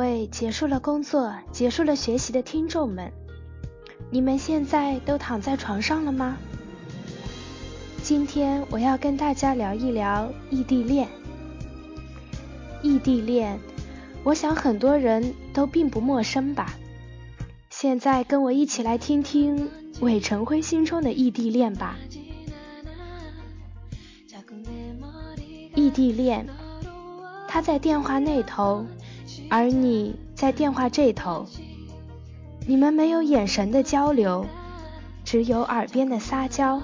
位结束了工作、结束了学习的听众们，你们现在都躺在床上了吗？今天我要跟大家聊一聊异地恋。异地恋，我想很多人都并不陌生吧。现在跟我一起来听听韦成辉心中的异地恋吧。异地恋。他在电话那头，而你在电话这头。你们没有眼神的交流，只有耳边的撒娇。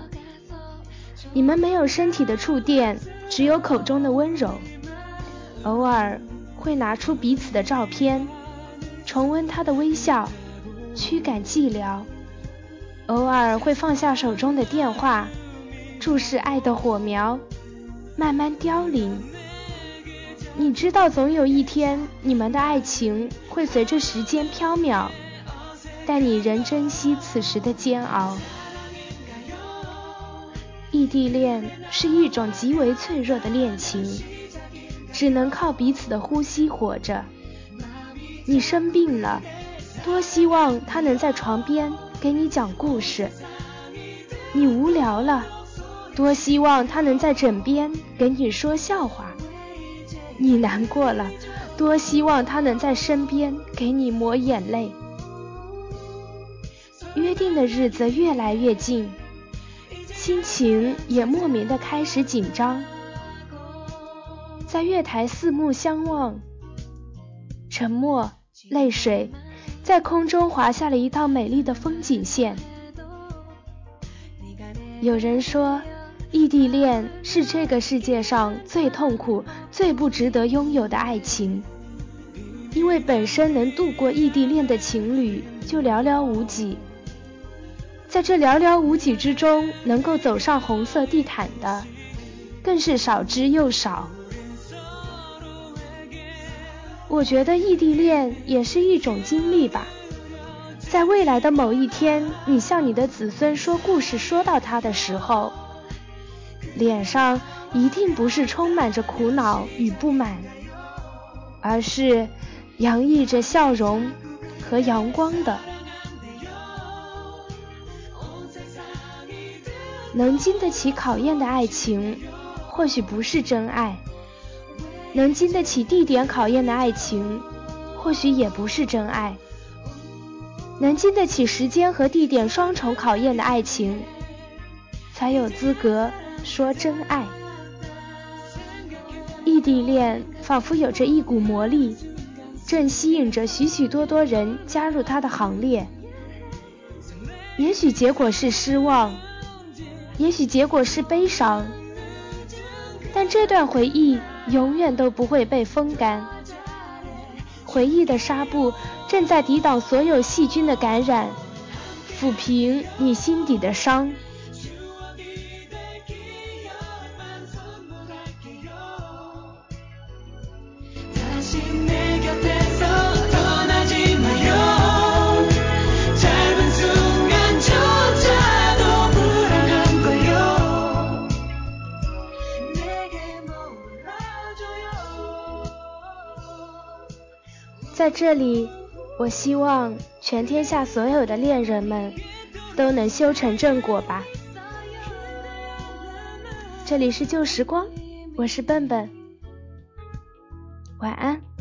你们没有身体的触电，只有口中的温柔。偶尔会拿出彼此的照片，重温他的微笑，驱赶寂寥。偶尔会放下手中的电话，注视爱的火苗，慢慢凋零。知道，总有一天，你们的爱情会随着时间飘渺，但你仍珍惜此时的煎熬。异地恋是一种极为脆弱的恋情，只能靠彼此的呼吸活着。你生病了，多希望他能在床边给你讲故事；你无聊了，多希望他能在枕边给你说笑话。你难过了，多希望他能在身边给你抹眼泪。约定的日子越来越近，心情也莫名的开始紧张。在月台四目相望，沉默，泪水，在空中划下了一道美丽的风景线。有人说。异地恋是这个世界上最痛苦、最不值得拥有的爱情，因为本身能度过异地恋的情侣就寥寥无几，在这寥寥无几之中，能够走上红色地毯的更是少之又少。我觉得异地恋也是一种经历吧，在未来的某一天，你向你的子孙说故事，说到他的时候。脸上一定不是充满着苦恼与不满，而是洋溢着笑容和阳光的。能经得起考验的爱情，或许不是真爱；能经得起地点考验的爱情，或许也不是真爱；能经得起时间和地点双重考验的爱情，才有资格。说真爱，异地恋仿佛有着一股魔力，正吸引着许许多多人加入他的行列。也许结果是失望，也许结果是悲伤，但这段回忆永远都不会被风干。回忆的纱布正在抵挡所有细菌的感染，抚平你心底的伤。在这里，我希望全天下所有的恋人们都能修成正果吧。这里是旧时光，我是笨笨，晚安。